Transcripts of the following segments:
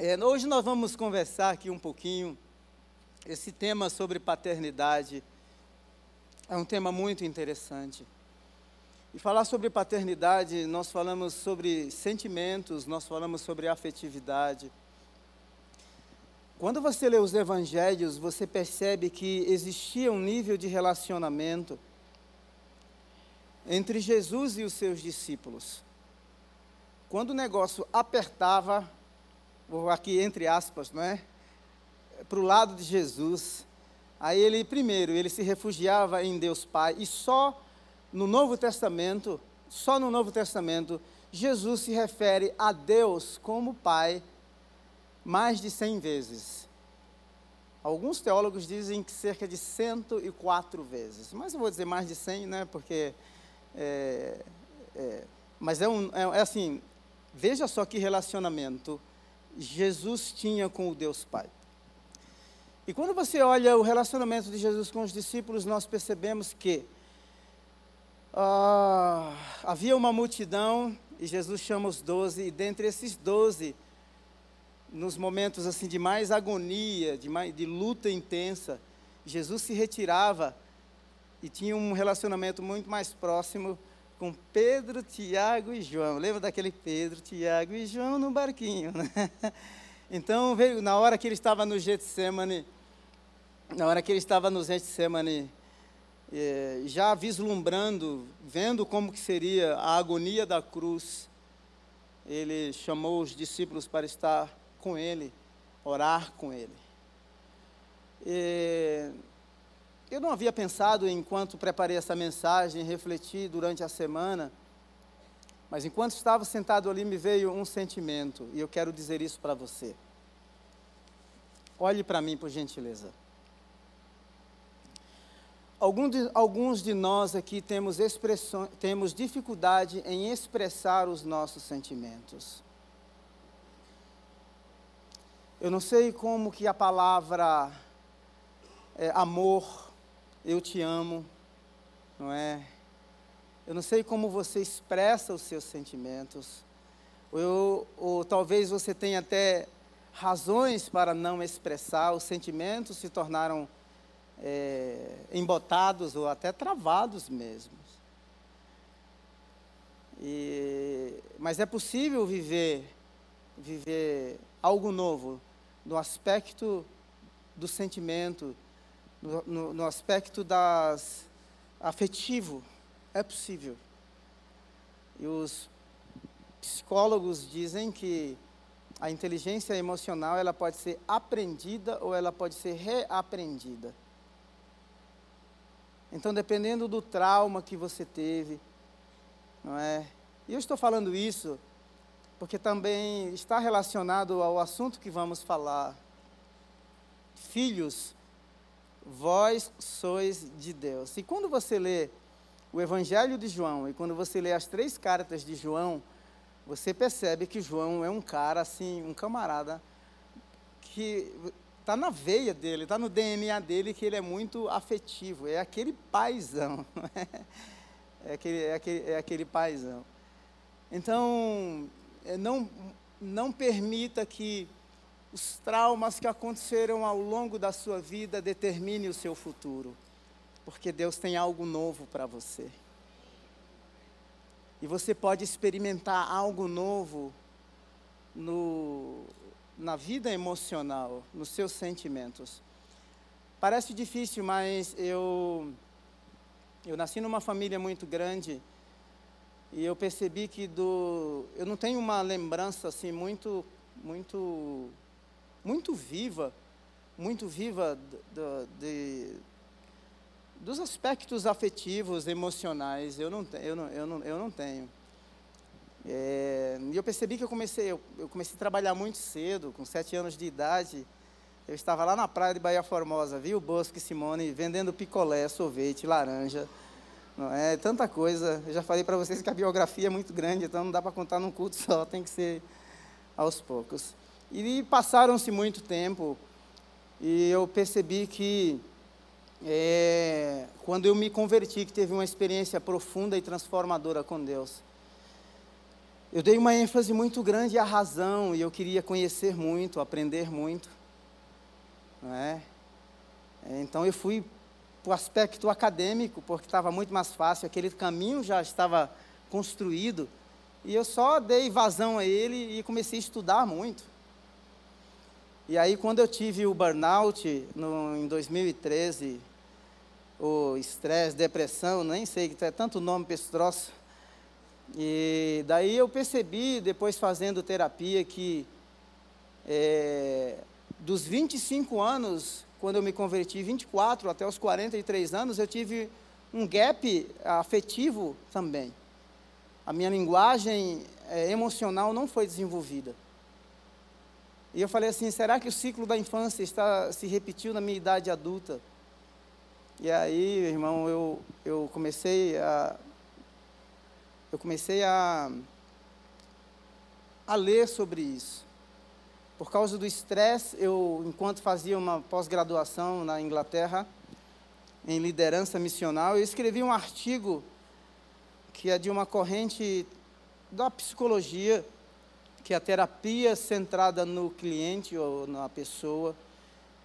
É, hoje nós vamos conversar aqui um pouquinho. Esse tema sobre paternidade é um tema muito interessante. E falar sobre paternidade, nós falamos sobre sentimentos, nós falamos sobre afetividade. Quando você lê os evangelhos, você percebe que existia um nível de relacionamento entre Jesus e os seus discípulos. Quando o negócio apertava, vou aqui entre aspas, não é? Para o lado de Jesus. Aí ele, primeiro, ele se refugiava em Deus Pai, e só no Novo Testamento, só no Novo Testamento, Jesus se refere a Deus como Pai mais de cem vezes. Alguns teólogos dizem que cerca de 104 vezes, mas eu vou dizer mais de 100, né, porque. É, é, mas é, um, é, é assim, veja só que relacionamento Jesus tinha com o Deus Pai. E quando você olha o relacionamento de Jesus com os discípulos, nós percebemos que ah, havia uma multidão e Jesus chama os doze, e dentre esses doze, nos momentos assim de mais agonia, de, mais, de luta intensa, Jesus se retirava e tinha um relacionamento muito mais próximo com Pedro, Tiago e João. Lembra daquele Pedro, Tiago e João no barquinho, né? Então, veio, na hora que ele estava no Getsemane, na hora que ele estava no Getsemane, eh, já vislumbrando, vendo como que seria a agonia da cruz, ele chamou os discípulos para estar com ele, orar com ele. E, eu não havia pensado enquanto preparei essa mensagem, refleti durante a semana, mas enquanto estava sentado ali me veio um sentimento, e eu quero dizer isso para você. Olhe para mim, por gentileza. Alguns de, alguns de nós aqui temos, temos dificuldade em expressar os nossos sentimentos. Eu não sei como que a palavra é, amor eu te amo, não é? Eu não sei como você expressa os seus sentimentos, ou, ou talvez você tenha até razões para não expressar, os sentimentos se tornaram é, embotados ou até travados mesmo. E, mas é possível viver, viver algo novo no aspecto do sentimento, no, no, no aspecto das afetivo, é possível. E os psicólogos dizem que a inteligência emocional ela pode ser aprendida ou ela pode ser reaprendida. Então, dependendo do trauma que você teve, não é? E eu estou falando isso porque também está relacionado ao assunto que vamos falar. Filhos vós sois de Deus. E quando você lê o Evangelho de João e quando você lê as três cartas de João, você percebe que João é um cara assim, um camarada que está na veia dele, está no DNA dele que ele é muito afetivo, é aquele paizão, é aquele, é aquele, é aquele paizão. Então, é, não, não permita que os traumas que aconteceram ao longo da sua vida determinem o seu futuro, porque Deus tem algo novo para você. E você pode experimentar algo novo no, na vida emocional, nos seus sentimentos. Parece difícil, mas eu, eu nasci numa família muito grande e eu percebi que do, eu não tenho uma lembrança assim muito, muito muito viva, muito viva de, dos aspectos afetivos, emocionais. Eu não, eu não, eu não, eu não tenho. É, e eu percebi que eu comecei, eu, eu, comecei a trabalhar muito cedo, com sete anos de idade. Eu estava lá na praia de Bahia Formosa, vi o Bosque Simone vendendo picolé, sorvete, laranja. Não é tanta coisa. Eu já falei para vocês que a biografia é muito grande, então não dá para contar num culto só, tem que ser aos poucos. E passaram-se muito tempo e eu percebi que é, quando eu me converti, que teve uma experiência profunda e transformadora com Deus, eu dei uma ênfase muito grande à razão e eu queria conhecer muito, aprender muito. Não é? Então eu fui para o aspecto acadêmico, porque estava muito mais fácil, aquele caminho já estava construído, e eu só dei vazão a ele e comecei a estudar muito. E aí, quando eu tive o burnout no, em 2013, o estresse, depressão, nem sei, é tanto nome para esse troço. E daí eu percebi, depois fazendo terapia, que é, dos 25 anos quando eu me converti, 24 até os 43 anos, eu tive um gap afetivo também. A minha linguagem é, emocional não foi desenvolvida. E eu falei assim: será que o ciclo da infância está se repetiu na minha idade adulta? E aí, irmão, eu, eu comecei a eu comecei a a ler sobre isso. Por causa do estresse, eu, enquanto fazia uma pós-graduação na Inglaterra, em liderança missional, eu escrevi um artigo que é de uma corrente da psicologia, que a terapia centrada no cliente ou na pessoa,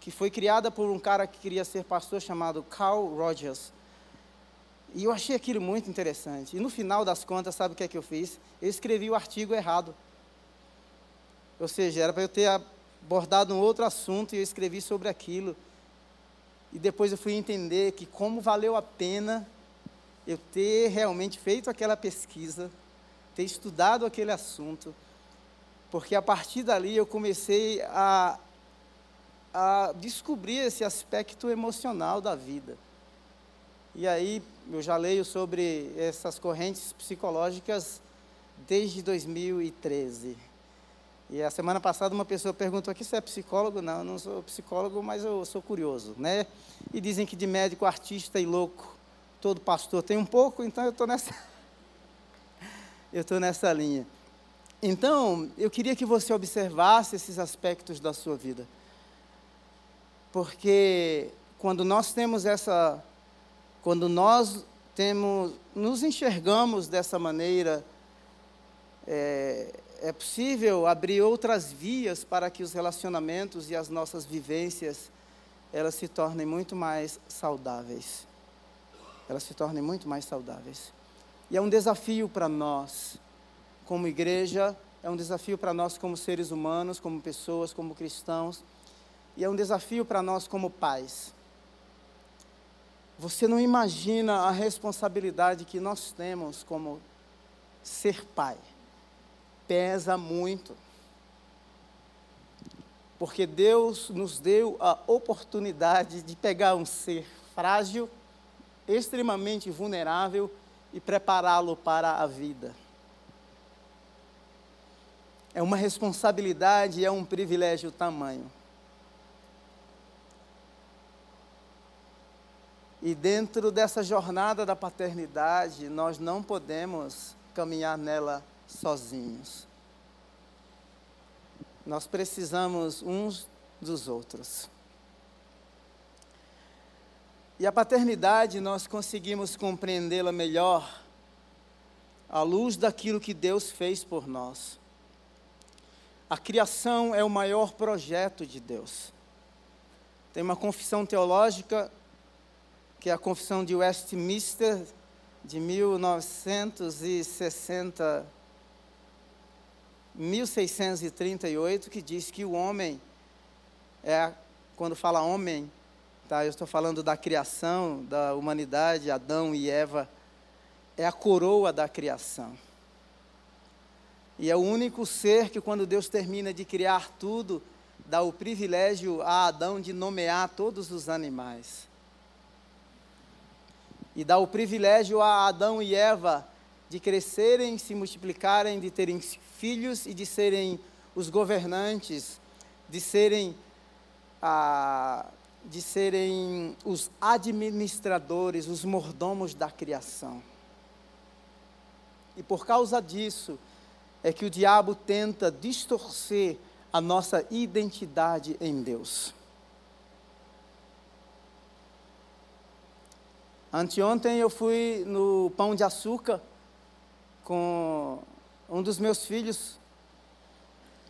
que foi criada por um cara que queria ser pastor chamado Carl Rogers. E eu achei aquilo muito interessante. E no final das contas, sabe o que é que eu fiz? Eu escrevi o artigo errado. Ou seja, era para eu ter abordado um outro assunto e eu escrevi sobre aquilo. E depois eu fui entender que como valeu a pena eu ter realmente feito aquela pesquisa, ter estudado aquele assunto, porque a partir dali eu comecei a, a descobrir esse aspecto emocional da vida. E aí eu já leio sobre essas correntes psicológicas desde 2013. E a semana passada uma pessoa perguntou aqui se é psicólogo. Não, eu não sou psicólogo, mas eu sou curioso, né? E dizem que de médico, artista e louco, todo pastor tem um pouco, então eu estou nessa... eu estou nessa linha. Então, eu queria que você observasse esses aspectos da sua vida. Porque quando nós temos essa... Quando nós temos, nos enxergamos dessa maneira... É, é possível abrir outras vias para que os relacionamentos e as nossas vivências elas se tornem muito mais saudáveis. Elas se tornem muito mais saudáveis. E é um desafio para nós, como igreja, é um desafio para nós como seres humanos, como pessoas, como cristãos, e é um desafio para nós como pais. Você não imagina a responsabilidade que nós temos como ser pai pesa muito. Porque Deus nos deu a oportunidade de pegar um ser frágil, extremamente vulnerável e prepará-lo para a vida. É uma responsabilidade, é um privilégio tamanho. E dentro dessa jornada da paternidade, nós não podemos caminhar nela sozinhos. Nós precisamos uns dos outros. E a paternidade nós conseguimos compreendê-la melhor à luz daquilo que Deus fez por nós. A criação é o maior projeto de Deus. Tem uma confissão teológica, que é a confissão de Westminster, de 1960 1638, que diz que o homem é, quando fala homem, tá, eu estou falando da criação, da humanidade, Adão e Eva, é a coroa da criação. E é o único ser que, quando Deus termina de criar tudo, dá o privilégio a Adão de nomear todos os animais. E dá o privilégio a Adão e Eva de crescerem, se multiplicarem, de terem filhos e de serem os governantes, de serem, ah, de serem os administradores, os mordomos da criação. E por causa disso é que o diabo tenta distorcer a nossa identidade em Deus. Anteontem eu fui no Pão de Açúcar com um dos meus filhos.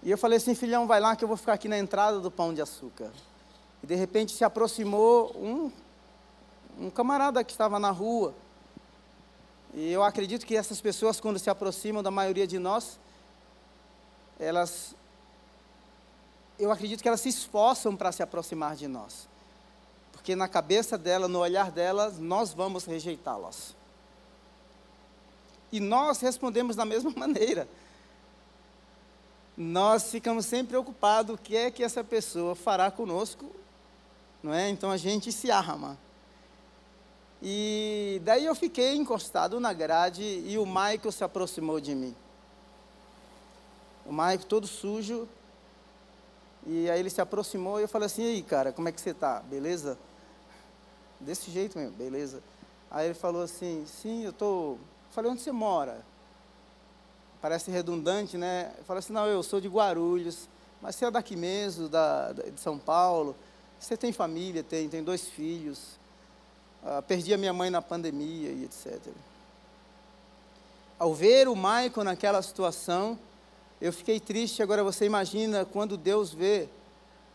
E eu falei assim, filhão, vai lá que eu vou ficar aqui na entrada do pão de açúcar. E de repente se aproximou um, um camarada que estava na rua. E eu acredito que essas pessoas, quando se aproximam da maioria de nós, elas. Eu acredito que elas se esforçam para se aproximar de nós. Porque na cabeça dela, no olhar delas, nós vamos rejeitá-las. E nós respondemos da mesma maneira. Nós ficamos sempre preocupados o que é que essa pessoa fará conosco não é? Então a gente se arma. E daí eu fiquei encostado na grade e o Michael se aproximou de mim. O Michael todo sujo. E aí ele se aproximou e eu falei assim, e aí cara, como é que você tá? Beleza? Desse jeito mesmo, beleza. Aí ele falou assim, sim, eu tô. falei, onde você mora? Parece redundante, né? Eu falei assim, não, eu sou de Guarulhos, mas você é daqui mesmo, da, de São Paulo. Você tem família? Tem, tem dois filhos. Ah, perdi a minha mãe na pandemia e etc. Ao ver o Michael naquela situação, eu fiquei triste. Agora você imagina quando Deus vê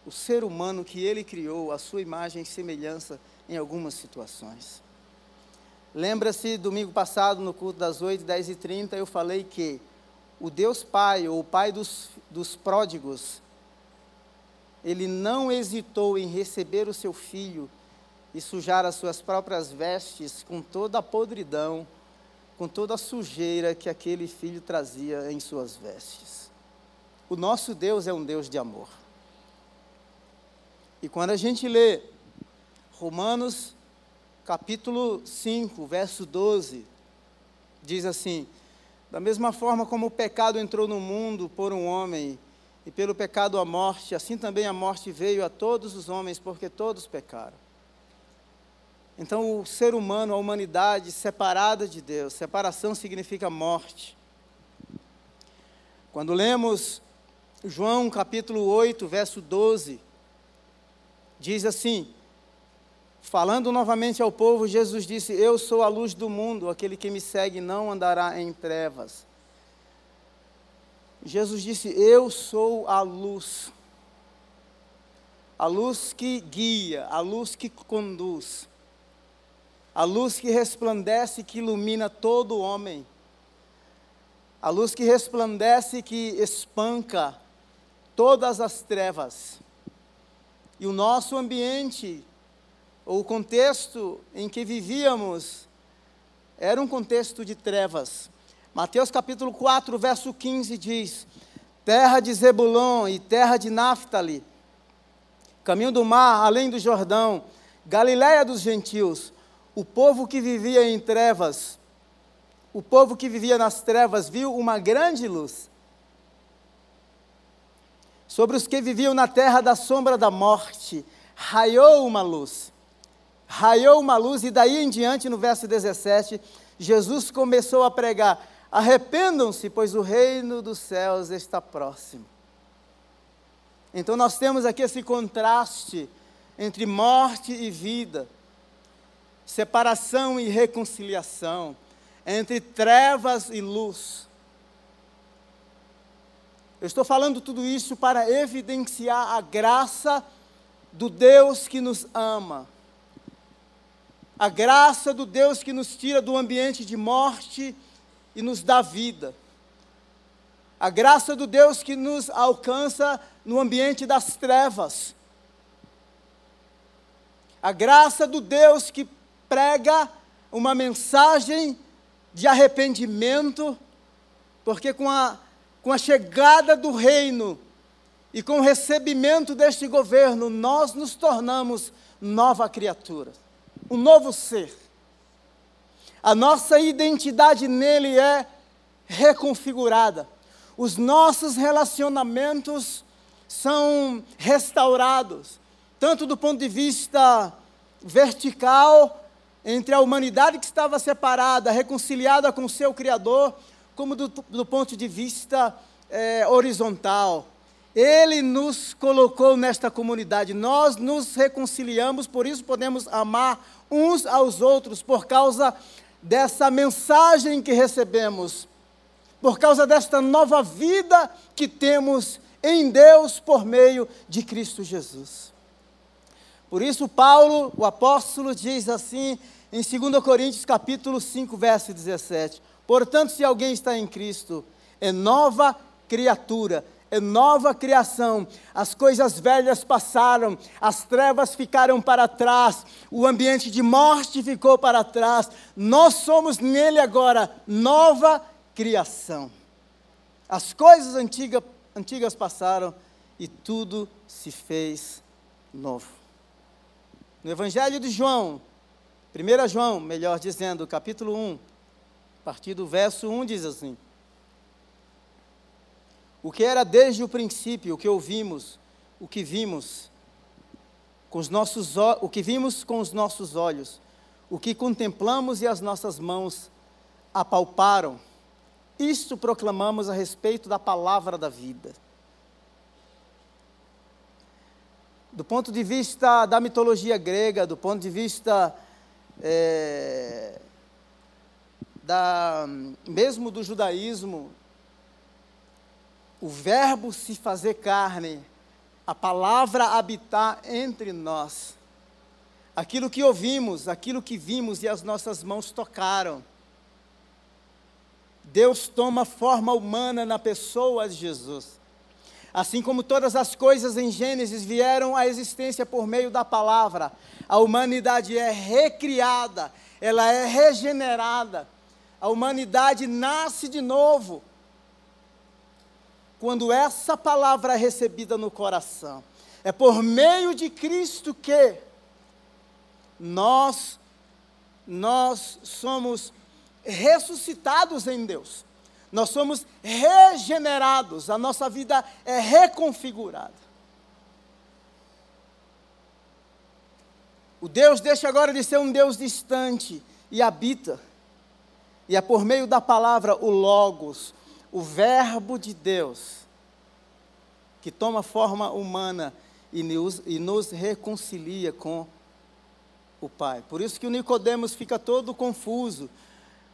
o ser humano que ele criou, a sua imagem e semelhança em algumas situações. Lembra-se, domingo passado, no culto das 8, 10 e 30, eu falei que o Deus Pai, ou o Pai dos, dos pródigos, ele não hesitou em receber o seu filho e sujar as suas próprias vestes com toda a podridão, com toda a sujeira que aquele filho trazia em suas vestes. O nosso Deus é um Deus de amor. E quando a gente lê Romanos capítulo 5, verso 12, diz assim: Da mesma forma como o pecado entrou no mundo por um homem, e pelo pecado a morte, assim também a morte veio a todos os homens, porque todos pecaram. Então, o ser humano, a humanidade separada de Deus, separação significa morte. Quando lemos João capítulo 8, verso 12, diz assim: Falando novamente ao povo, Jesus disse: Eu sou a luz do mundo, aquele que me segue não andará em trevas, Jesus disse: Eu sou a luz. A luz que guia, a luz que conduz, a luz que resplandece, que ilumina todo homem, a luz que resplandece, que espanca todas as trevas. E o nosso ambiente, o contexto em que vivíamos, era um contexto de trevas. Mateus capítulo 4, verso 15 diz: Terra de Zebulon e terra de Naphtali, caminho do mar, além do Jordão, Galiléia dos gentios, o povo que vivia em trevas, o povo que vivia nas trevas viu uma grande luz. Sobre os que viviam na terra da sombra da morte, raiou uma luz. Raiou uma luz, e daí em diante, no verso 17, Jesus começou a pregar: Arrependam-se, pois o reino dos céus está próximo. Então nós temos aqui esse contraste entre morte e vida, separação e reconciliação, entre trevas e luz. Eu estou falando tudo isso para evidenciar a graça do Deus que nos ama, a graça do Deus que nos tira do ambiente de morte e nos dá vida. A graça do Deus que nos alcança no ambiente das trevas. A graça do Deus que prega uma mensagem de arrependimento, porque com a, com a chegada do reino e com o recebimento deste governo, nós nos tornamos nova criatura, um novo ser a nossa identidade nele é reconfigurada. Os nossos relacionamentos são restaurados, tanto do ponto de vista vertical, entre a humanidade que estava separada, reconciliada com o seu Criador, como do, do ponto de vista é, horizontal. Ele nos colocou nesta comunidade, nós nos reconciliamos, por isso podemos amar uns aos outros, por causa dessa mensagem que recebemos, por causa desta nova vida que temos em Deus por meio de Cristo Jesus. Por isso Paulo, o apóstolo, diz assim em 2 Coríntios capítulo 5, verso 17: Portanto, se alguém está em Cristo, é nova criatura, é nova criação. As coisas velhas passaram, as trevas ficaram para trás, o ambiente de morte ficou para trás. Nós somos nele agora nova criação. As coisas antigas, antigas passaram e tudo se fez novo. No Evangelho de João, 1 João, melhor dizendo, capítulo 1, a partir do verso 1 diz assim: O que era desde o princípio, o que ouvimos, o que vimos, com os nossos, o que vimos com os nossos olhos, o que contemplamos e as nossas mãos apalparam, isto proclamamos a respeito da palavra da vida. do ponto de vista da mitologia grega, do ponto de vista é, da, mesmo do judaísmo, o verbo se fazer carne, a palavra habitar entre nós, aquilo que ouvimos, aquilo que vimos e as nossas mãos tocaram. Deus toma forma humana na pessoa de Jesus. Assim como todas as coisas em Gênesis vieram à existência por meio da palavra, a humanidade é recriada, ela é regenerada. A humanidade nasce de novo quando essa palavra é recebida no coração. É por meio de Cristo que nós nós somos ressuscitados em Deus. Nós somos regenerados, a nossa vida é reconfigurada. O Deus deixa agora de ser um Deus distante e habita. E é por meio da palavra, o Logos, o Verbo de Deus, que toma forma humana e nos, e nos reconcilia com o Pai. Por isso que o Nicodemos fica todo confuso,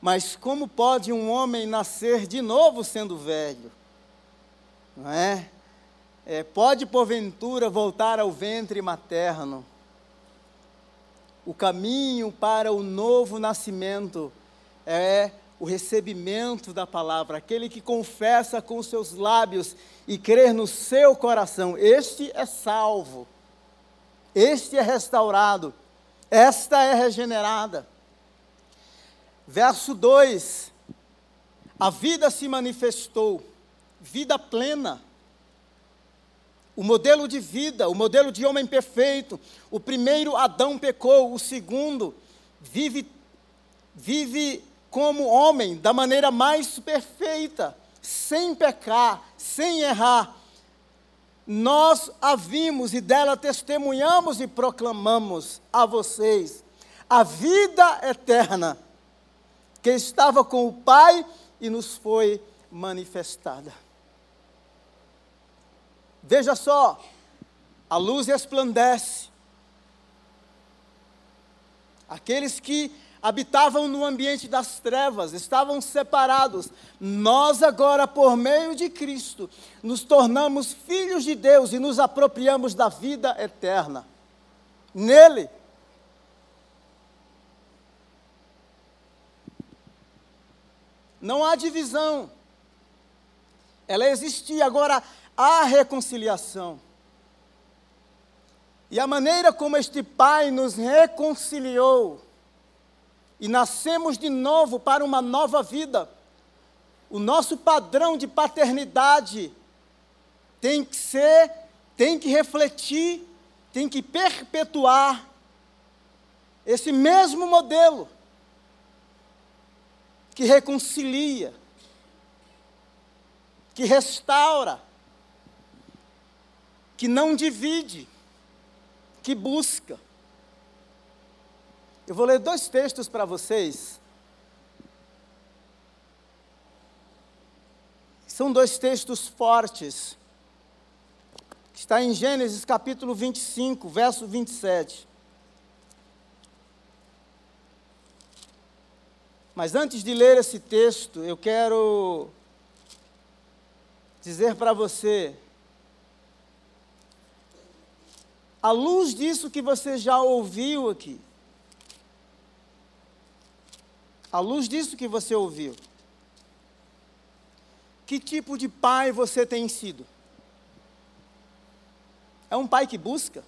mas como pode um homem nascer de novo sendo velho? Não é? é pode porventura voltar ao ventre materno? O caminho para o novo nascimento é o recebimento da palavra, aquele que confessa com seus lábios e crer no seu coração, este é salvo, este é restaurado, esta é regenerada. Verso 2: A vida se manifestou, vida plena. O modelo de vida, o modelo de homem perfeito. O primeiro Adão pecou, o segundo vive vive como homem da maneira mais perfeita, sem pecar, sem errar. Nós a vimos e dela testemunhamos e proclamamos a vocês a vida eterna que estava com o Pai e nos foi manifestada. Veja só, a luz resplandece. Aqueles que habitavam no ambiente das trevas, estavam separados. Nós, agora, por meio de Cristo, nos tornamos filhos de Deus e nos apropriamos da vida eterna. Nele, Não há divisão. Ela existia, agora há reconciliação. E a maneira como este Pai nos reconciliou e nascemos de novo para uma nova vida, o nosso padrão de paternidade tem que ser, tem que refletir, tem que perpetuar esse mesmo modelo que reconcilia, que restaura, que não divide, que busca. Eu vou ler dois textos para vocês. São dois textos fortes. Está em Gênesis capítulo 25, verso 27. Mas antes de ler esse texto, eu quero dizer para você, à luz disso que você já ouviu aqui, à luz disso que você ouviu, que tipo de pai você tem sido? É um pai que busca?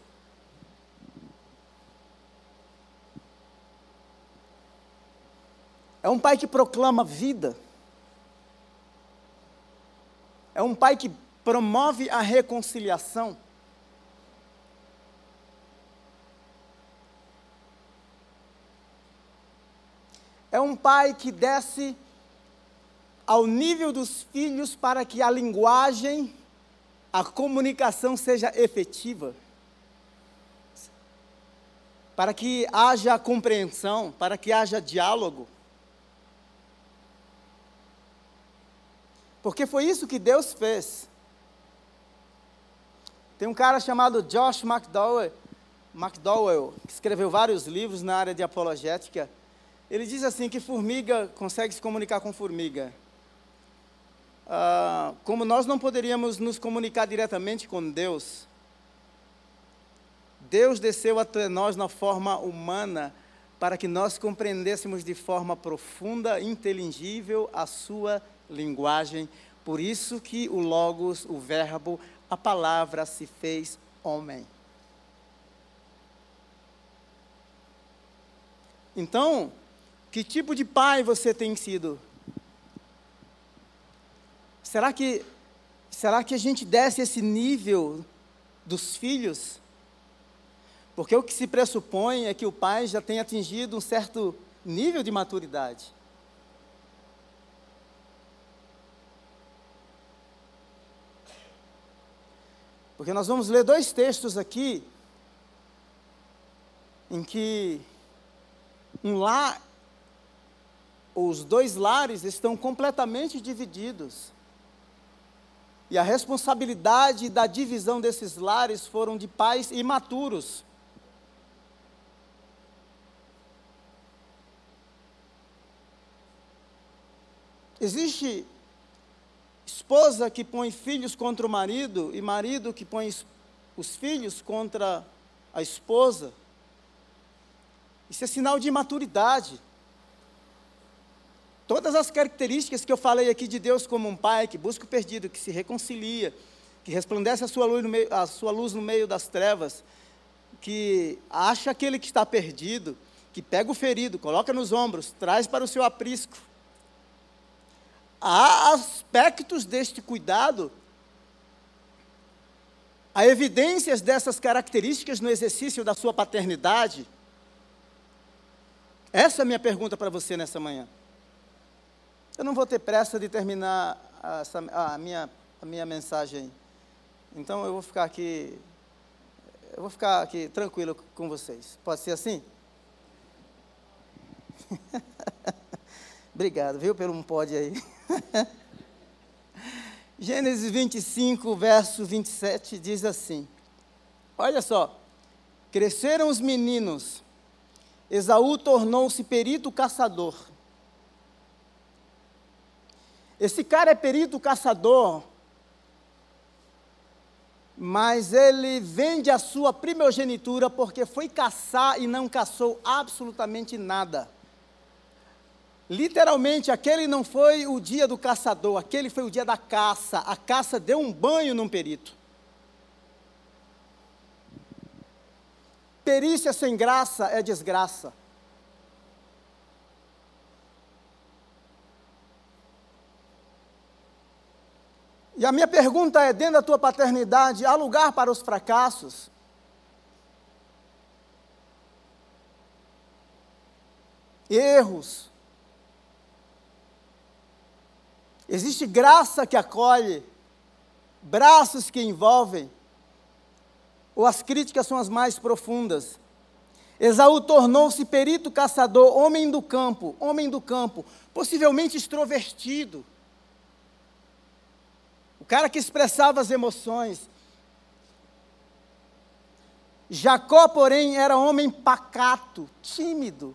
É um pai que proclama vida? É um pai que promove a reconciliação? É um pai que desce ao nível dos filhos para que a linguagem, a comunicação seja efetiva. Para que haja compreensão, para que haja diálogo. Porque foi isso que Deus fez. Tem um cara chamado Josh McDowell, McDowell, que escreveu vários livros na área de apologética. Ele diz assim que formiga consegue se comunicar com formiga. Ah, como nós não poderíamos nos comunicar diretamente com Deus, Deus desceu até nós na forma humana para que nós compreendêssemos de forma profunda, inteligível a sua linguagem. Por isso que o Logos, o Verbo, a palavra se fez homem. Então, que tipo de pai você tem sido? Será que será que a gente desce esse nível dos filhos? Porque o que se pressupõe é que o pai já tem atingido um certo nível de maturidade. Porque nós vamos ler dois textos aqui, em que um lar, os dois lares estão completamente divididos. E a responsabilidade da divisão desses lares foram de pais imaturos. Existe esposa que põe filhos contra o marido e marido que põe os filhos contra a esposa. Isso é sinal de imaturidade. Todas as características que eu falei aqui de Deus como um pai que busca o perdido, que se reconcilia, que resplandece a sua luz no meio, a sua luz no meio das trevas, que acha aquele que está perdido, que pega o ferido, coloca nos ombros, traz para o seu aprisco, há aspectos deste cuidado, há evidências dessas características no exercício da sua paternidade? Essa é a minha pergunta para você nessa manhã. Eu não vou ter pressa de terminar essa, a, minha, a minha mensagem. Então eu vou ficar aqui, eu vou ficar aqui tranquilo com vocês. Pode ser assim? Obrigado, viu, pelo um pode aí. Gênesis 25, verso 27 diz assim: Olha só, cresceram os meninos, Esaú tornou-se perito caçador. Esse cara é perito caçador, mas ele vende a sua primogenitura porque foi caçar e não caçou absolutamente nada. Literalmente, aquele não foi o dia do caçador, aquele foi o dia da caça. A caça deu um banho num perito. Perícia sem graça é desgraça. E a minha pergunta é: dentro da tua paternidade, há lugar para os fracassos? Erros, Existe graça que acolhe, braços que envolvem, ou as críticas são as mais profundas. Esaú tornou-se perito caçador, homem do campo, homem do campo, possivelmente extrovertido. O cara que expressava as emoções. Jacó, porém, era homem pacato, tímido,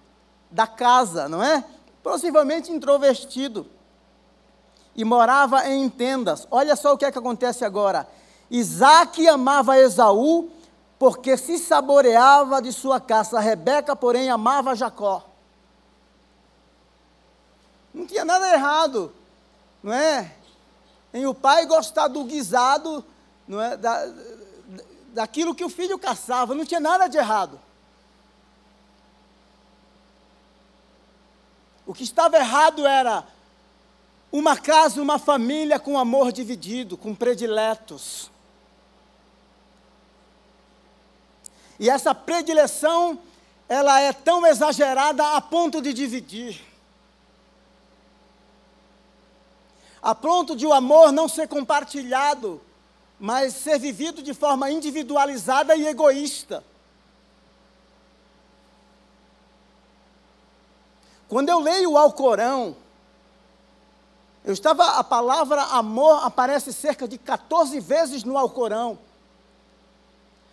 da casa, não é? Possivelmente introvertido. E morava em tendas. Olha só o que é que acontece agora. Isaac amava Esaú porque se saboreava de sua caça. Rebeca, porém, amava Jacó. Não tinha nada errado, não é? Em o pai gostar do guisado, não é? Da, daquilo que o filho caçava, não tinha nada de errado. O que estava errado era uma casa, uma família com amor dividido, com prediletos. E essa predileção, ela é tão exagerada a ponto de dividir. A ponto de o amor não ser compartilhado, mas ser vivido de forma individualizada e egoísta. Quando eu leio o Alcorão, eu estava, a palavra amor aparece cerca de 14 vezes no Alcorão.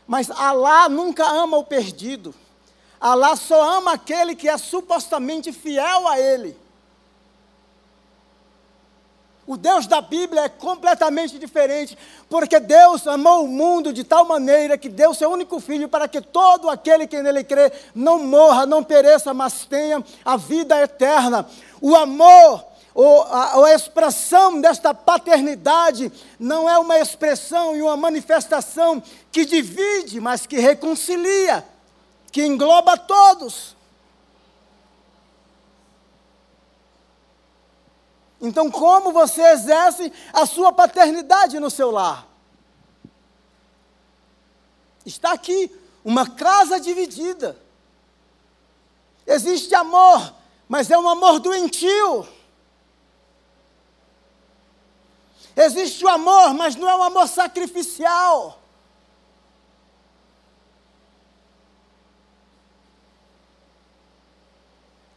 Mas Alá nunca ama o perdido. Alá só ama aquele que é supostamente fiel a Ele. O Deus da Bíblia é completamente diferente, porque Deus amou o mundo de tal maneira que deu seu único filho para que todo aquele que nele crê não morra, não pereça, mas tenha a vida eterna. O amor, ou a, a expressão desta paternidade, não é uma expressão e uma manifestação que divide, mas que reconcilia, que engloba todos. Então, como você exerce a sua paternidade no seu lar? Está aqui uma casa dividida. Existe amor, mas é um amor doentio. Existe o amor, mas não é um amor sacrificial.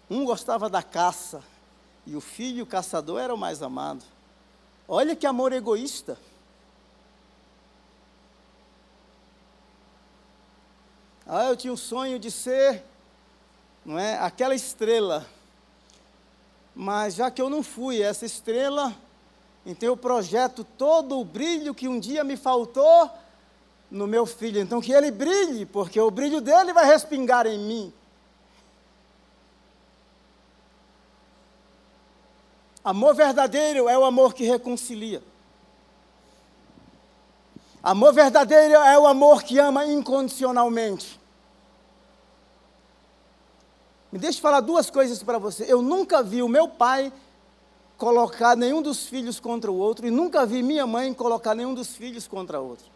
Um gostava da caça, e o filho caçador era o mais amado. Olha que amor egoísta. Ah, eu tinha o sonho de ser, não é, aquela estrela. Mas já que eu não fui essa estrela, então eu projeto todo o brilho que um dia me faltou no meu filho. Então que ele brilhe, porque o brilho dele vai respingar em mim. Amor verdadeiro é o amor que reconcilia. Amor verdadeiro é o amor que ama incondicionalmente. Me deixe falar duas coisas para você. Eu nunca vi o meu pai colocar nenhum dos filhos contra o outro e nunca vi minha mãe colocar nenhum dos filhos contra o outro.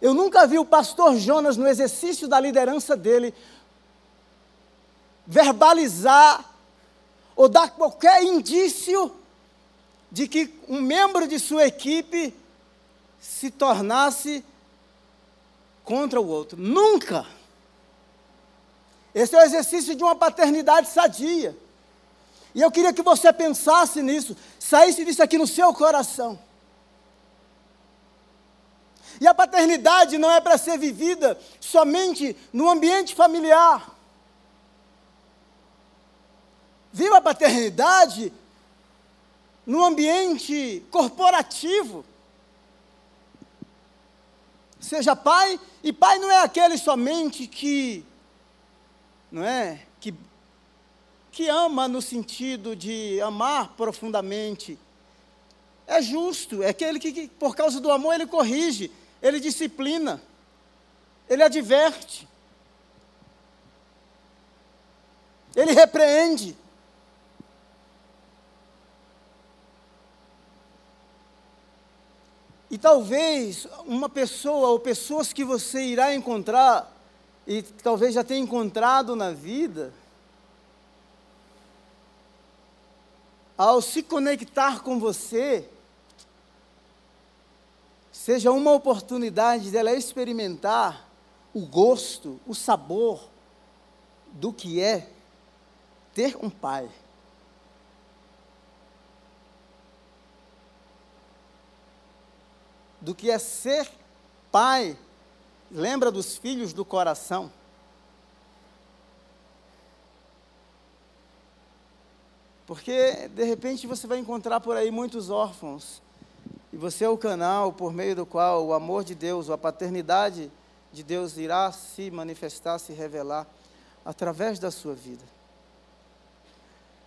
Eu nunca vi o pastor Jonas, no exercício da liderança dele, verbalizar ou dar qualquer indício de que um membro de sua equipe se tornasse contra o outro. Nunca! Esse é o exercício de uma paternidade sadia. E eu queria que você pensasse nisso, saísse disso aqui no seu coração. E a paternidade não é para ser vivida somente no ambiente familiar. Viva a paternidade no ambiente corporativo. Seja pai, e pai não é aquele somente que, não é, que, ama no sentido de amar profundamente. É justo, é aquele que, que por causa do amor ele corrige, ele disciplina, ele adverte, ele repreende. E talvez uma pessoa ou pessoas que você irá encontrar, e talvez já tenha encontrado na vida, ao se conectar com você, seja uma oportunidade dela experimentar o gosto, o sabor do que é ter um pai. do que é ser pai. Lembra dos filhos do coração? Porque, de repente, você vai encontrar por aí muitos órfãos. E você é o canal por meio do qual o amor de Deus, a paternidade de Deus irá se manifestar, se revelar através da sua vida.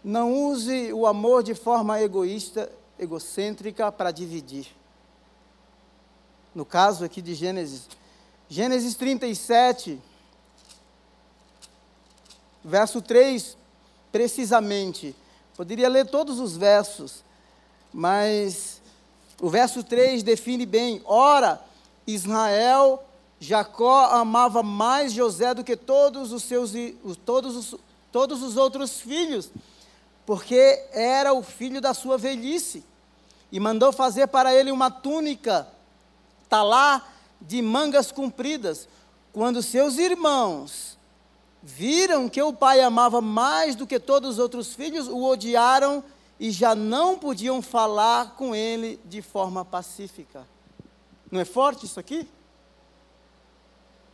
Não use o amor de forma egoísta, egocêntrica para dividir. No caso aqui de Gênesis, Gênesis 37, verso 3, precisamente. Poderia ler todos os versos, mas o verso 3 define bem: ora, Israel, Jacó amava mais José do que todos os seus todos os, todos os outros filhos, porque era o filho da sua velhice, e mandou fazer para ele uma túnica talá de mangas compridas. Quando seus irmãos viram que o pai amava mais do que todos os outros filhos, o odiaram e já não podiam falar com ele de forma pacífica. Não é forte isso aqui?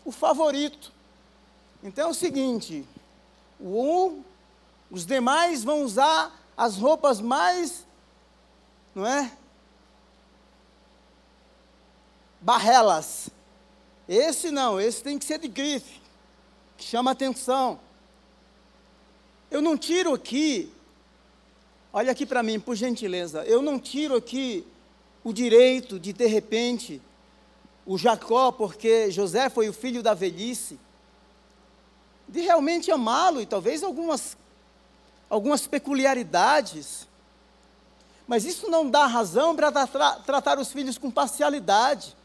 O favorito. Então é o seguinte: o, os demais vão usar as roupas mais, não é? Barrelas. Esse não, esse tem que ser de grife, que chama atenção. Eu não tiro aqui Olha aqui para mim, por gentileza. Eu não tiro aqui o direito de, de repente, o Jacó, porque José foi o filho da velhice, de realmente amá-lo e talvez algumas, algumas peculiaridades. Mas isso não dá razão para tra tratar os filhos com parcialidade,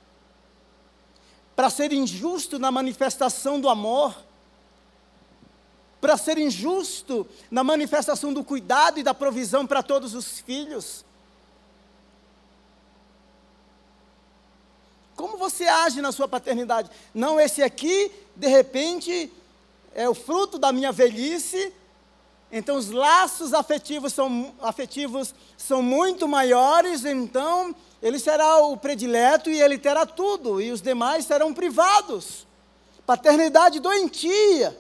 para ser injusto na manifestação do amor para ser injusto na manifestação do cuidado e da provisão para todos os filhos? Como você age na sua paternidade? Não, esse aqui, de repente, é o fruto da minha velhice, então os laços afetivos são, afetivos são muito maiores, então ele será o predileto e ele terá tudo, e os demais serão privados. Paternidade doentia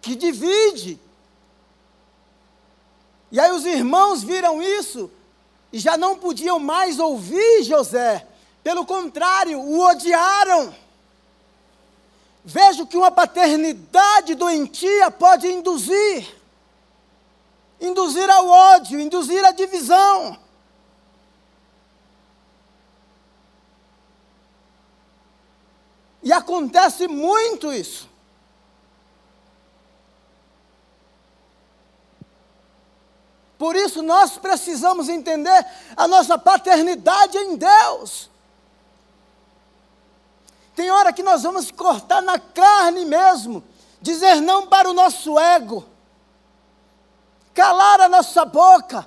que divide. E aí os irmãos viram isso e já não podiam mais ouvir José. Pelo contrário, o odiaram. Vejo que uma paternidade doentia pode induzir induzir ao ódio, induzir à divisão. E acontece muito isso. Por isso nós precisamos entender a nossa paternidade em Deus. Tem hora que nós vamos cortar na carne mesmo, dizer não para o nosso ego, calar a nossa boca,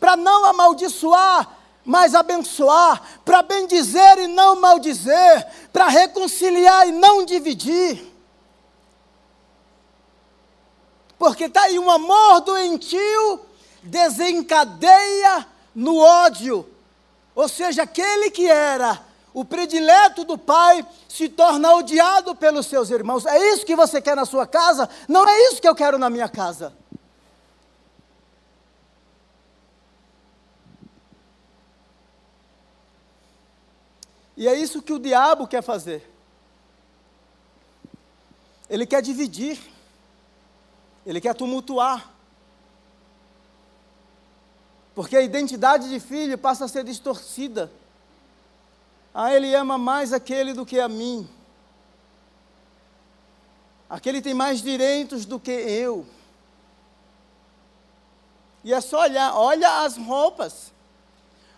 para não amaldiçoar, mas abençoar, para bendizer e não maldizer, para reconciliar e não dividir. Porque está aí um amor doentio desencadeia no ódio. Ou seja, aquele que era o predileto do pai se torna odiado pelos seus irmãos. É isso que você quer na sua casa? Não é isso que eu quero na minha casa. E é isso que o diabo quer fazer. Ele quer dividir, ele quer tumultuar. Porque a identidade de filho passa a ser distorcida. Ah, ele ama mais aquele do que a mim. Aquele tem mais direitos do que eu. E é só olhar, olha as roupas.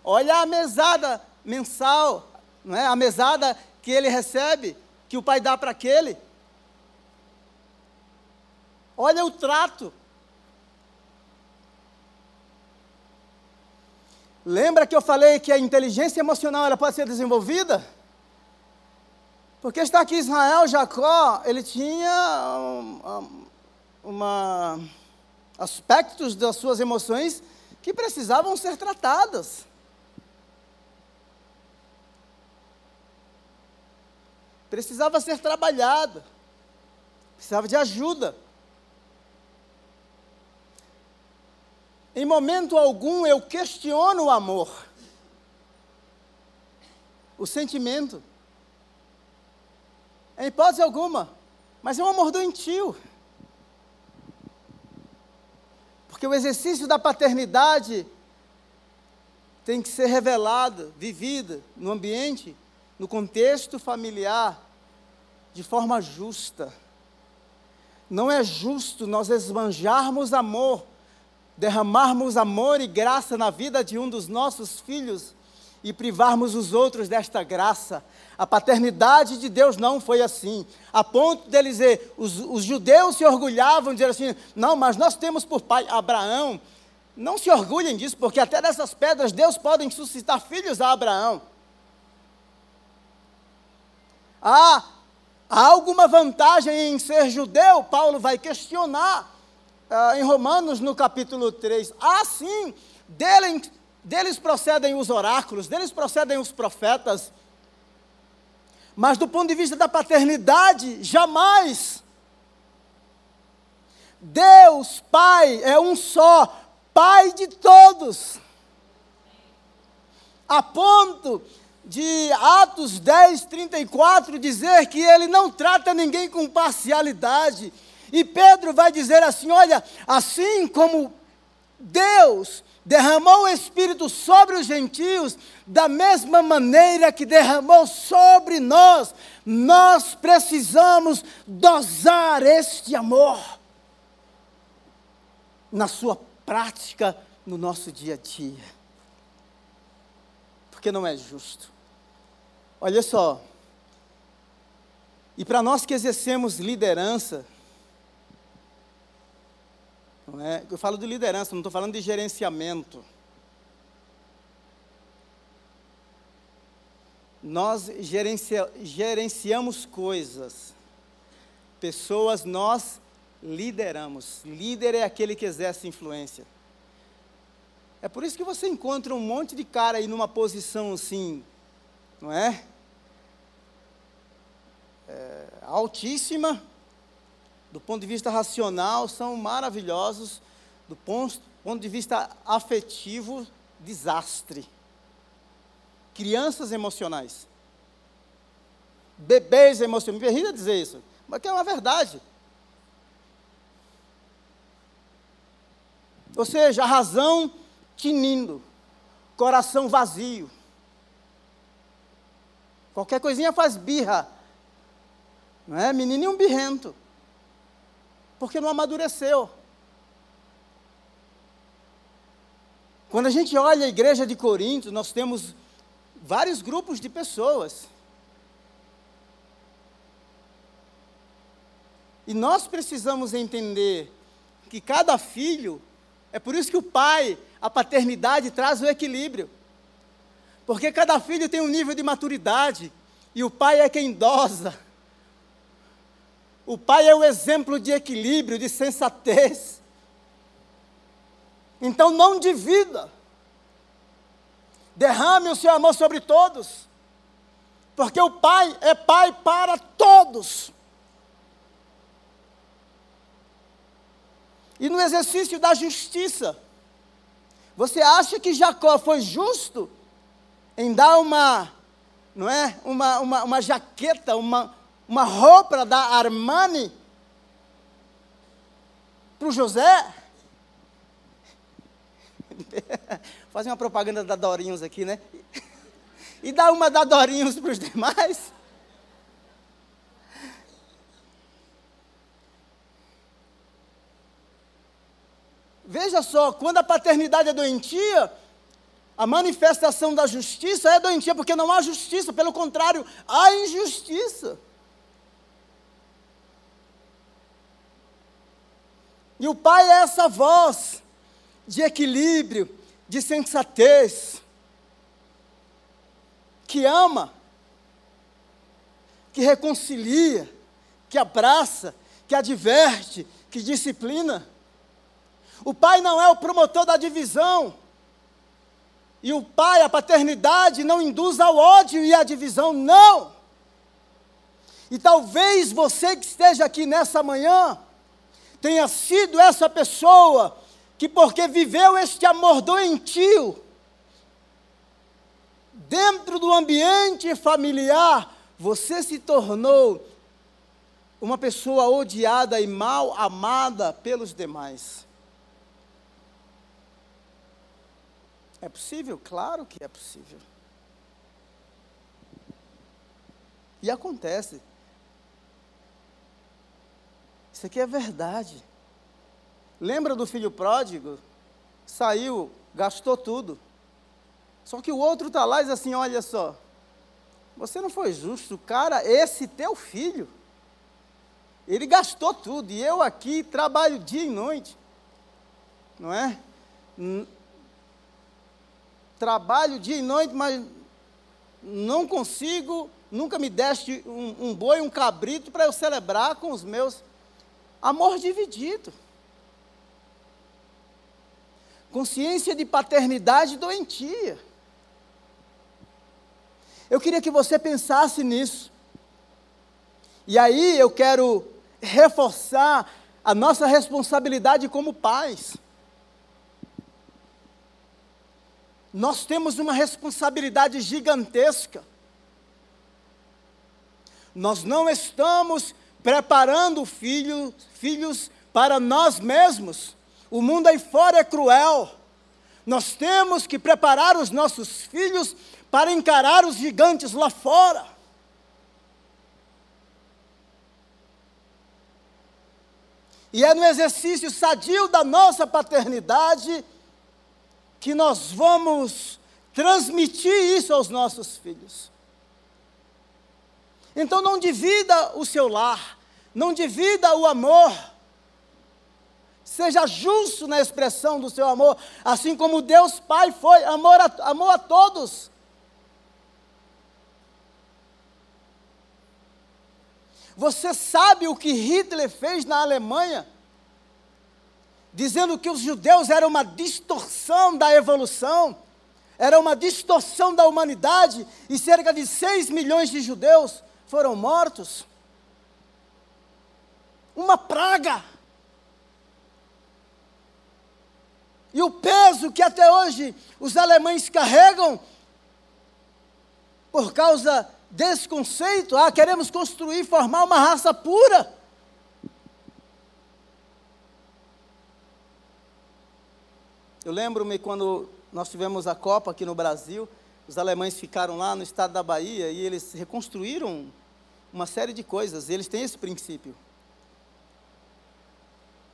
Olha a mesada mensal, não é? A mesada que ele recebe, que o pai dá para aquele. Olha o trato. Lembra que eu falei que a inteligência emocional ela pode ser desenvolvida? Porque está aqui Israel, Jacó, ele tinha um, uma, aspectos das suas emoções que precisavam ser tratadas. Precisava ser trabalhada. Precisava de ajuda. Em momento algum eu questiono o amor, o sentimento. Em hipótese alguma, mas é um amor doentio. Porque o exercício da paternidade tem que ser revelado, vivido no ambiente, no contexto familiar, de forma justa. Não é justo nós esbanjarmos amor, derramarmos amor e graça na vida de um dos nossos filhos e privarmos os outros desta graça. A paternidade de Deus não foi assim. A ponto deles dizer, os, os judeus se orgulhavam de dizer assim: não, mas nós temos por pai Abraão. Não se orgulhem disso, porque até dessas pedras Deus pode suscitar filhos a Abraão. Há alguma vantagem em ser judeu? Paulo vai questionar uh, em Romanos, no capítulo 3. Ah, sim, dele, deles procedem os oráculos, deles procedem os profetas. Mas do ponto de vista da paternidade, jamais. Deus, Pai, é um só, Pai de todos. A ponto de Atos 10, 34, dizer que ele não trata ninguém com parcialidade. E Pedro vai dizer assim: olha, assim como Deus derramou o Espírito sobre os gentios, da mesma maneira que derramou sobre nós, nós precisamos dosar este amor na sua prática no nosso dia a dia. Porque não é justo. Olha só. E para nós que exercemos liderança, não é? eu falo de liderança, não estou falando de gerenciamento. Nós gerencia, gerenciamos coisas, pessoas nós lideramos. Líder é aquele que exerce influência. É por isso que você encontra um monte de cara aí numa posição assim, não é? é altíssima, do ponto de vista racional, são maravilhosos, do ponto, ponto de vista afetivo, desastre. Crianças emocionais. Bebês emocionais. Me rir dizer isso, mas que é uma verdade. Ou seja, a razão tinindo, coração vazio. Qualquer coisinha faz birra. Não é? Menininho birrento. Porque não amadureceu. Quando a gente olha a igreja de Corinto, nós temos vários grupos de pessoas. E nós precisamos entender que cada filho, é por isso que o pai, a paternidade traz o equilíbrio. Porque cada filho tem um nível de maturidade e o pai é quem dosa. O pai é o exemplo de equilíbrio, de sensatez. Então não divida. Derrame o seu amor sobre todos. Porque o pai é pai para todos. E no exercício da justiça, você acha que Jacó foi justo em dar uma, não é, uma, uma, uma jaqueta, uma, uma roupa da Armani para o José. Fazer uma propaganda da Dorinhos aqui, né? E dar uma da Dorinhos para os demais. Veja só, quando a paternidade é doentia, a manifestação da justiça é doentia, porque não há justiça, pelo contrário, há injustiça. E o pai é essa voz de equilíbrio, de sensatez, que ama, que reconcilia, que abraça, que adverte, que disciplina. O pai não é o promotor da divisão. E o pai, a paternidade, não induz ao ódio e à divisão, não. E talvez você que esteja aqui nessa manhã, tenha sido essa pessoa que porque viveu este amor doentio, dentro do ambiente familiar, você se tornou uma pessoa odiada e mal amada pelos demais. É possível? Claro que é possível. E acontece. Isso aqui é verdade. Lembra do filho pródigo? Saiu, gastou tudo. Só que o outro está lá e diz assim: olha só, você não foi justo, cara, esse teu filho, ele gastou tudo, e eu aqui trabalho dia e noite, não é? Trabalho dia e noite, mas não consigo, nunca me deste um, um boi, um cabrito para eu celebrar com os meus. Amor dividido. Consciência de paternidade doentia. Eu queria que você pensasse nisso. E aí eu quero reforçar a nossa responsabilidade como pais. Nós temos uma responsabilidade gigantesca. Nós não estamos preparando filho, filhos para nós mesmos. O mundo aí fora é cruel. Nós temos que preparar os nossos filhos para encarar os gigantes lá fora. E é no exercício sadio da nossa paternidade que nós vamos transmitir isso aos nossos filhos. Então não divida o seu lar, não divida o amor. Seja justo na expressão do seu amor, assim como Deus Pai foi, amor a, a todos. Você sabe o que Hitler fez na Alemanha? Dizendo que os judeus eram uma distorção da evolução, era uma distorção da humanidade, e cerca de 6 milhões de judeus foram mortos. Uma praga. E o peso que até hoje os alemães carregam por causa desse conceito, ah, queremos construir, formar uma raça pura. Eu lembro-me quando nós tivemos a Copa aqui no Brasil, os alemães ficaram lá no estado da Bahia e eles reconstruíram uma série de coisas. Eles têm esse princípio,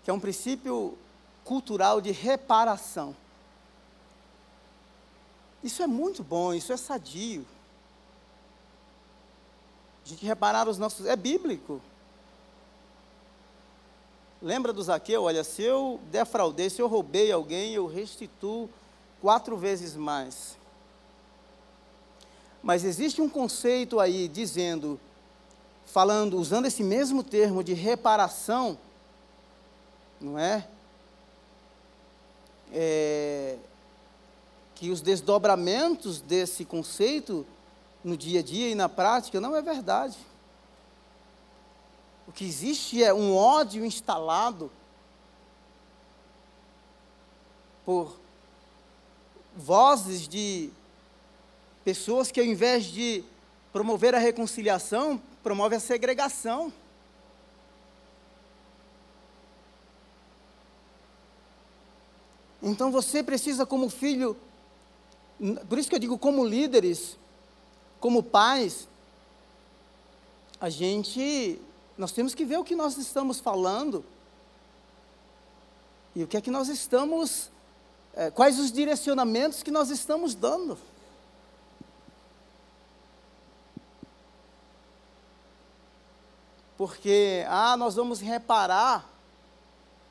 que é um princípio cultural de reparação. Isso é muito bom, isso é sadio. A gente reparar os nossos. É bíblico. Lembra do Zaqueu? Olha, se eu defraudei, se eu roubei alguém, eu restituo quatro vezes mais. Mas existe um conceito aí dizendo, falando, usando esse mesmo termo de reparação, não é? é que os desdobramentos desse conceito no dia a dia e na prática não é verdade. O que existe é um ódio instalado por vozes de pessoas que, ao invés de promover a reconciliação, promove a segregação. Então você precisa, como filho, por isso que eu digo, como líderes, como pais, a gente, nós temos que ver o que nós estamos falando e o que é que nós estamos, é, quais os direcionamentos que nós estamos dando. Porque, ah, nós vamos reparar,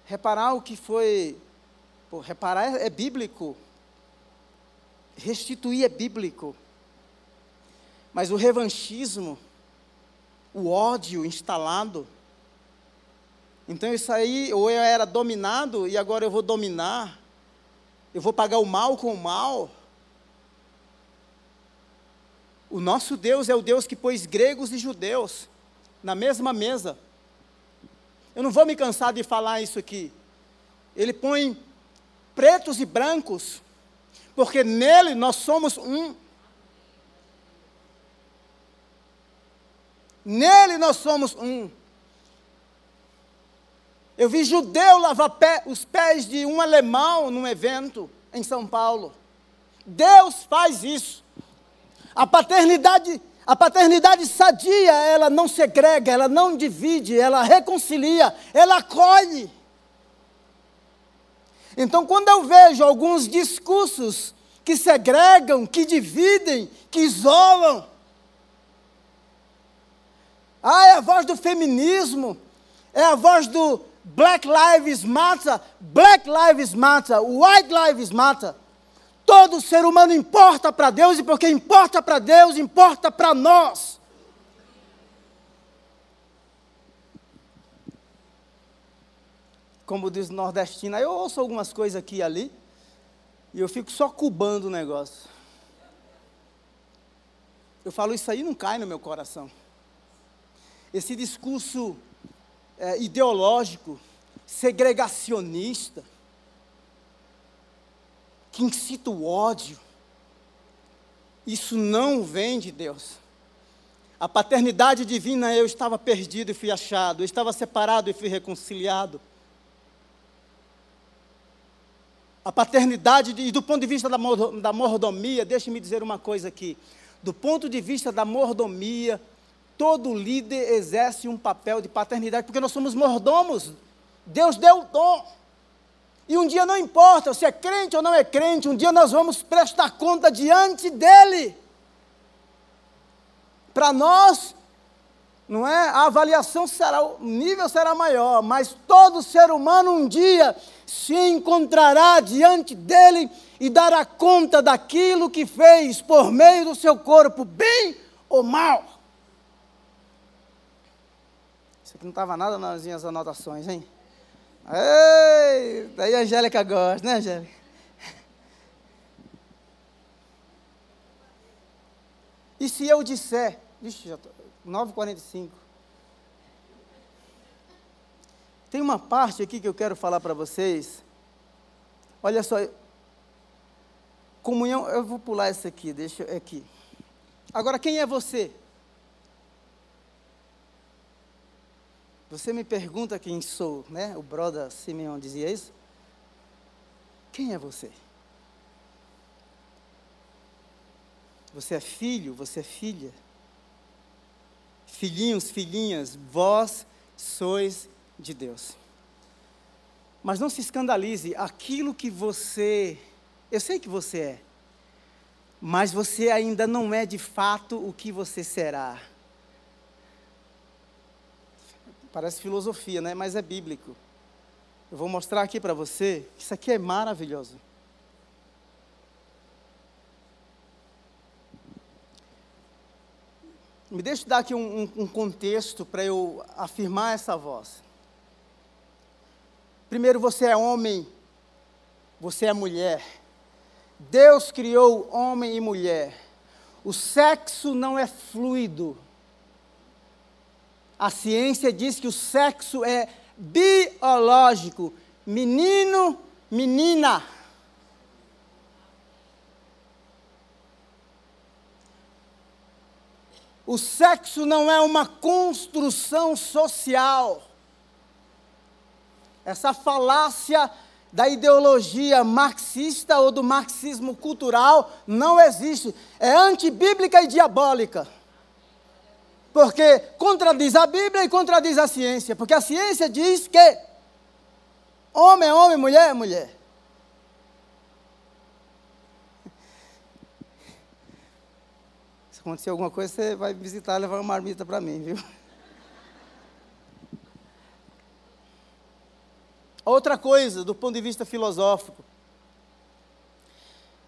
reparar o que foi, pô, reparar é, é bíblico, restituir é bíblico. Mas o revanchismo, o ódio instalado, então isso aí, ou eu era dominado e agora eu vou dominar, eu vou pagar o mal com o mal. O nosso Deus é o Deus que pôs gregos e judeus na mesma mesa. Eu não vou me cansar de falar isso aqui. Ele põe pretos e brancos, porque nele nós somos um. Nele nós somos um. Eu vi judeu lavar pé, os pés de um alemão num evento em São Paulo. Deus faz isso. A paternidade, a paternidade sadia, ela não segrega, ela não divide, ela reconcilia, ela acolhe. Então, quando eu vejo alguns discursos que segregam, que dividem, que isolam, ah, é a voz do feminismo, é a voz do Black Lives Matter, Black Lives Matter, White Lives Matter. Todo ser humano importa para Deus e porque importa para Deus, importa para nós. Como diz o nordestino, eu ouço algumas coisas aqui e ali e eu fico só cubando o negócio. Eu falo, isso aí não cai no meu coração. Esse discurso é, ideológico, segregacionista, que incita o ódio. Isso não vem de Deus. A paternidade divina, eu estava perdido e fui achado, eu estava separado e fui reconciliado. A paternidade, e do ponto de vista da mordomia, deixe-me dizer uma coisa aqui. Do ponto de vista da mordomia, todo líder exerce um papel de paternidade, porque nós somos mordomos. Deus deu o dom. E um dia não importa se é crente ou não é crente, um dia nós vamos prestar conta diante dele. Para nós, não é? A avaliação será, o nível será maior, mas todo ser humano um dia se encontrará diante dele e dará conta daquilo que fez por meio do seu corpo, bem ou mal. Isso aqui não estava nada nas minhas anotações, hein? Ei, daí a Angélica gosta, né, Angélica? E se eu disser, Ixi, já tô, 9h45. Tem uma parte aqui que eu quero falar para vocês. Olha só, comunhão, eu vou pular essa aqui, deixa aqui. Agora, quem é você? Você me pergunta quem sou, né? O brother Simeon dizia isso. Quem é você? Você é filho, você é filha. Filhinhos, filhinhas, vós sois de Deus. Mas não se escandalize, aquilo que você, eu sei que você é, mas você ainda não é de fato o que você será. Parece filosofia, né? Mas é bíblico. Eu vou mostrar aqui para você que isso aqui é maravilhoso. Me deixe dar aqui um, um contexto para eu afirmar essa voz. Primeiro, você é homem, você é mulher. Deus criou homem e mulher. O sexo não é fluido. A ciência diz que o sexo é biológico, menino, menina. O sexo não é uma construção social. Essa falácia da ideologia marxista ou do marxismo cultural não existe. É antibíblica e diabólica. Porque contradiz a Bíblia e contradiz a ciência. Porque a ciência diz que homem é homem, mulher é mulher. Acontecer alguma coisa, você vai visitar levar uma marmita para mim, viu? Outra coisa, do ponto de vista filosófico.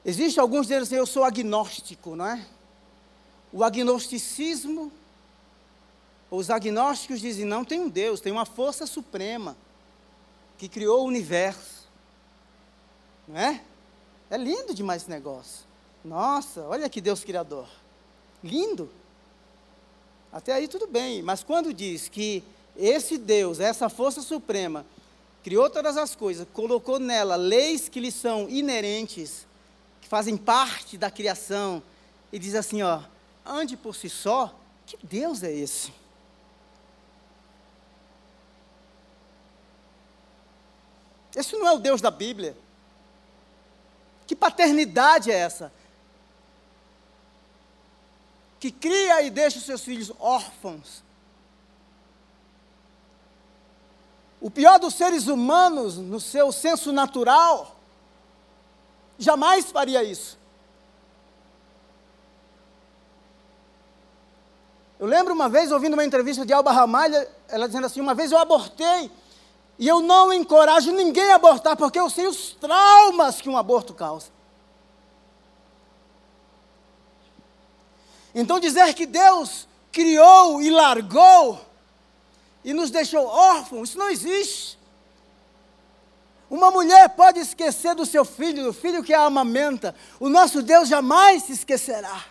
Existe alguns dizem assim, eu sou agnóstico, não é? O agnosticismo os agnósticos dizem: não tem um Deus, tem uma força suprema que criou o universo. Não é? É lindo demais esse negócio. Nossa, olha que Deus criador. Lindo. Até aí tudo bem, mas quando diz que esse Deus, essa força suprema, criou todas as coisas, colocou nela leis que lhe são inerentes, que fazem parte da criação, e diz assim: ó, ande por si só, que Deus é esse? Esse não é o Deus da Bíblia. Que paternidade é essa? Que cria e deixa os seus filhos órfãos. O pior dos seres humanos, no seu senso natural, jamais faria isso. Eu lembro uma vez, ouvindo uma entrevista de Alba Ramalha, ela dizendo assim: Uma vez eu abortei e eu não encorajo ninguém a abortar, porque eu sei os traumas que um aborto causa. Então, dizer que Deus criou e largou e nos deixou órfãos, isso não existe. Uma mulher pode esquecer do seu filho, do filho que a amamenta. O nosso Deus jamais se esquecerá.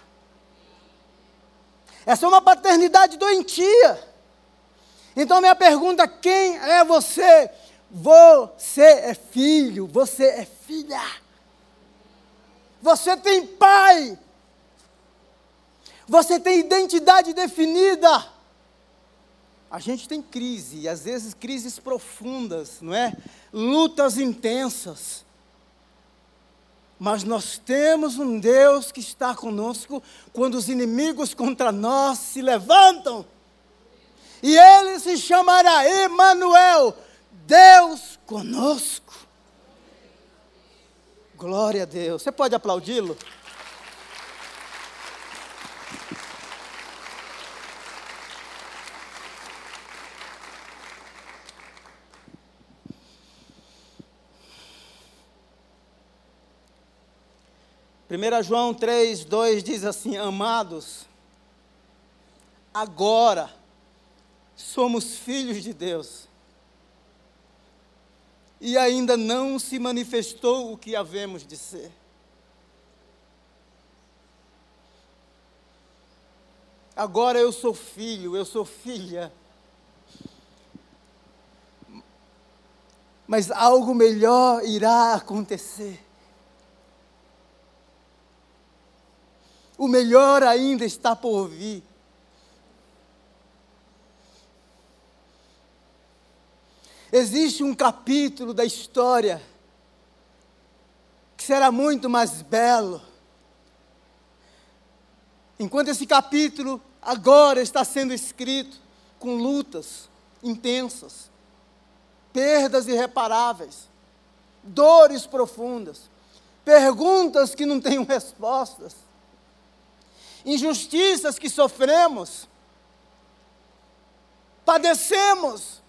Essa é uma paternidade doentia. Então, minha pergunta: quem é você? Você é filho, você é filha. Você tem pai. Você tem identidade definida. A gente tem crise, e às vezes crises profundas, não é? Lutas intensas. Mas nós temos um Deus que está conosco quando os inimigos contra nós se levantam. E ele se chamará Emanuel, Deus conosco. Glória a Deus. Você pode aplaudi-lo? Primeira João 3, 2 diz assim, amados, agora, somos filhos de Deus. E ainda não se manifestou o que havemos de ser. Agora eu sou filho, eu sou filha. Mas algo melhor irá acontecer. O melhor ainda está por vir. Existe um capítulo da história que será muito mais belo. Enquanto esse capítulo agora está sendo escrito com lutas intensas, perdas irreparáveis, dores profundas, perguntas que não têm respostas, injustiças que sofremos, padecemos,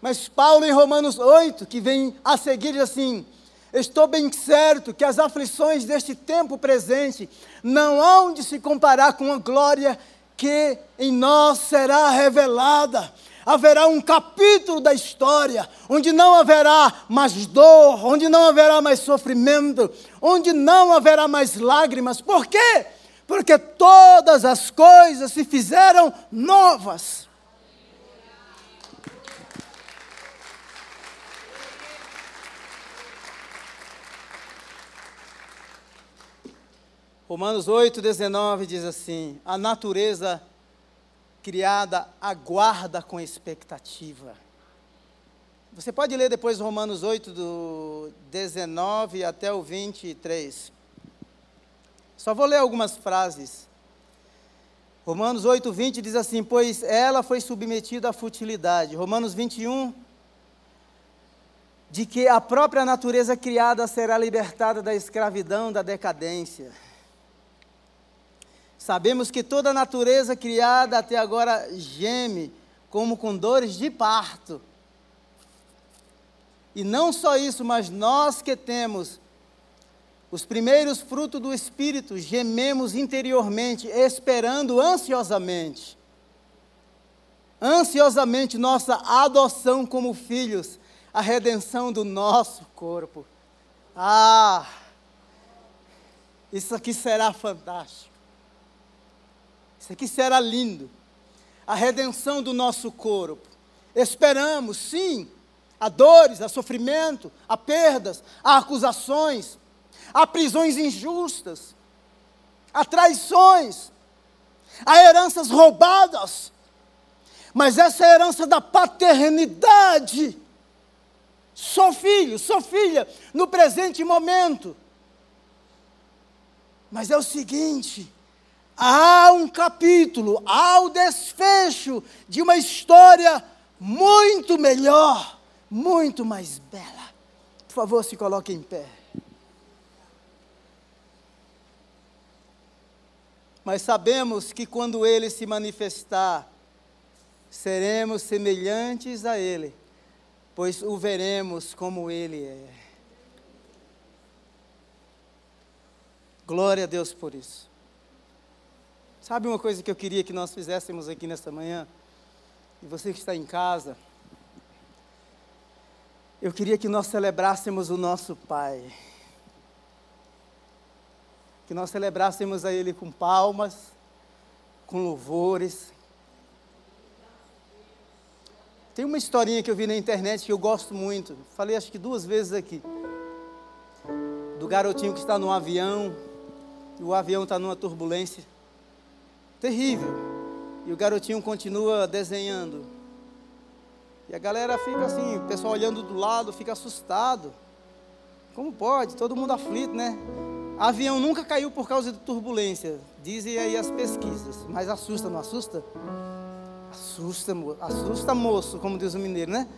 mas Paulo, em Romanos 8, que vem a seguir, diz assim: Estou bem certo que as aflições deste tempo presente não hão de se comparar com a glória que em nós será revelada. Haverá um capítulo da história onde não haverá mais dor, onde não haverá mais sofrimento, onde não haverá mais lágrimas. Por quê? Porque todas as coisas se fizeram novas. Romanos 8, 19 diz assim: A natureza criada aguarda com expectativa. Você pode ler depois Romanos 8, do 19 até o 23. Só vou ler algumas frases. Romanos 8, 20 diz assim: Pois ela foi submetida à futilidade. Romanos 21, de que a própria natureza criada será libertada da escravidão, da decadência. Sabemos que toda a natureza criada até agora geme, como com dores de parto. E não só isso, mas nós que temos os primeiros frutos do Espírito, gememos interiormente, esperando ansiosamente. Ansiosamente nossa adoção como filhos, a redenção do nosso corpo. Ah, isso aqui será fantástico. Isso aqui será lindo. A redenção do nosso corpo. Esperamos, sim, há dores, há sofrimento, há perdas, há acusações, há prisões injustas, há traições, há heranças roubadas. Mas essa é herança da paternidade. Sou filho, sou filha, no presente momento. Mas é o seguinte: há um capítulo, há o desfecho de uma história muito melhor, muito mais bela. Por favor, se coloque em pé. Mas sabemos que quando ele se manifestar, seremos semelhantes a ele, pois o veremos como ele é. Glória a Deus por isso. Sabe uma coisa que eu queria que nós fizéssemos aqui nesta manhã? e você que está em casa, eu queria que nós celebrássemos o nosso Pai. Que nós celebrássemos a Ele com palmas, com louvores. Tem uma historinha que eu vi na internet que eu gosto muito. Falei acho que duas vezes aqui. Do garotinho que está no avião, e o avião está numa turbulência terrível. E o garotinho continua desenhando. E a galera fica assim, o pessoal olhando do lado, fica assustado. Como pode? Todo mundo aflito, né? Avião nunca caiu por causa de turbulência, dizem aí as pesquisas. Mas assusta, não assusta? Assusta, assusta moço, como diz o mineiro, né?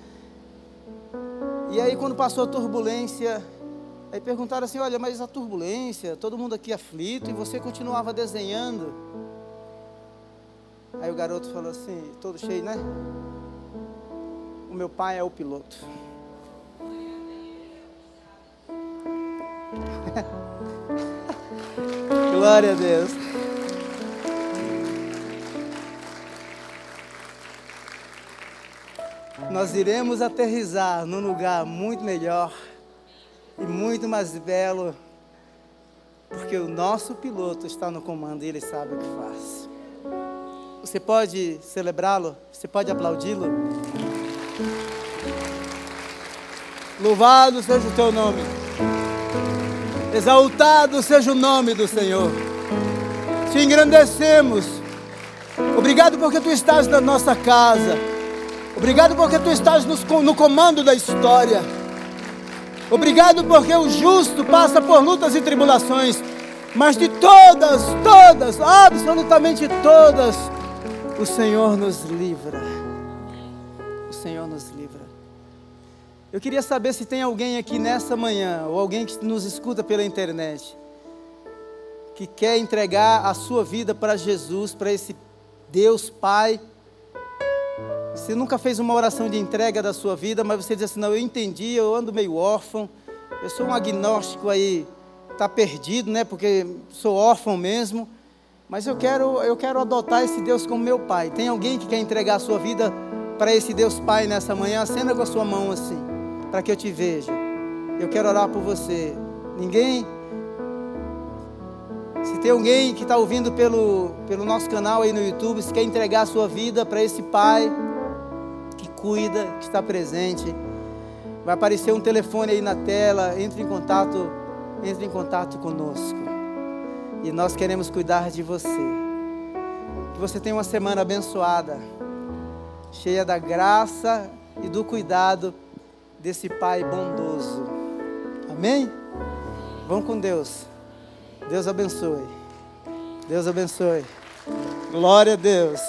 E aí quando passou a turbulência, aí perguntaram assim, olha, mas a turbulência, todo mundo aqui aflito, e você continuava desenhando. Aí o garoto falou assim, todo cheio, né? O meu pai é o piloto. Glória a Deus. Nós iremos aterrizar num lugar muito melhor e muito mais belo, porque o nosso piloto está no comando e ele sabe o que faz. Você pode celebrá-lo? Você pode aplaudi-lo? Louvado seja o teu nome. Exaltado seja o nome do Senhor. Te engrandecemos. Obrigado porque tu estás na nossa casa. Obrigado porque tu estás no comando da história. Obrigado porque o justo passa por lutas e tribulações, mas de todas, todas, absolutamente todas, o Senhor nos livra. O Senhor nos livra. Eu queria saber se tem alguém aqui nessa manhã, ou alguém que nos escuta pela internet, que quer entregar a sua vida para Jesus, para esse Deus Pai. Você nunca fez uma oração de entrega da sua vida, mas você diz assim: não, eu entendi, eu ando meio órfão, eu sou um agnóstico aí, está perdido, né? Porque sou órfão mesmo. Mas eu quero, eu quero adotar esse Deus como meu pai. Tem alguém que quer entregar a sua vida para esse Deus Pai nessa manhã? Acenda com a sua mão assim, para que eu te veja. Eu quero orar por você. Ninguém? Se tem alguém que está ouvindo pelo, pelo nosso canal aí no YouTube, se quer entregar a sua vida para esse Pai que cuida, que está presente, vai aparecer um telefone aí na tela. Entre em contato, entre em contato conosco. E nós queremos cuidar de você. Que você tenha uma semana abençoada, cheia da graça e do cuidado desse Pai bondoso. Amém? Vão com Deus. Deus abençoe. Deus abençoe. Glória a Deus.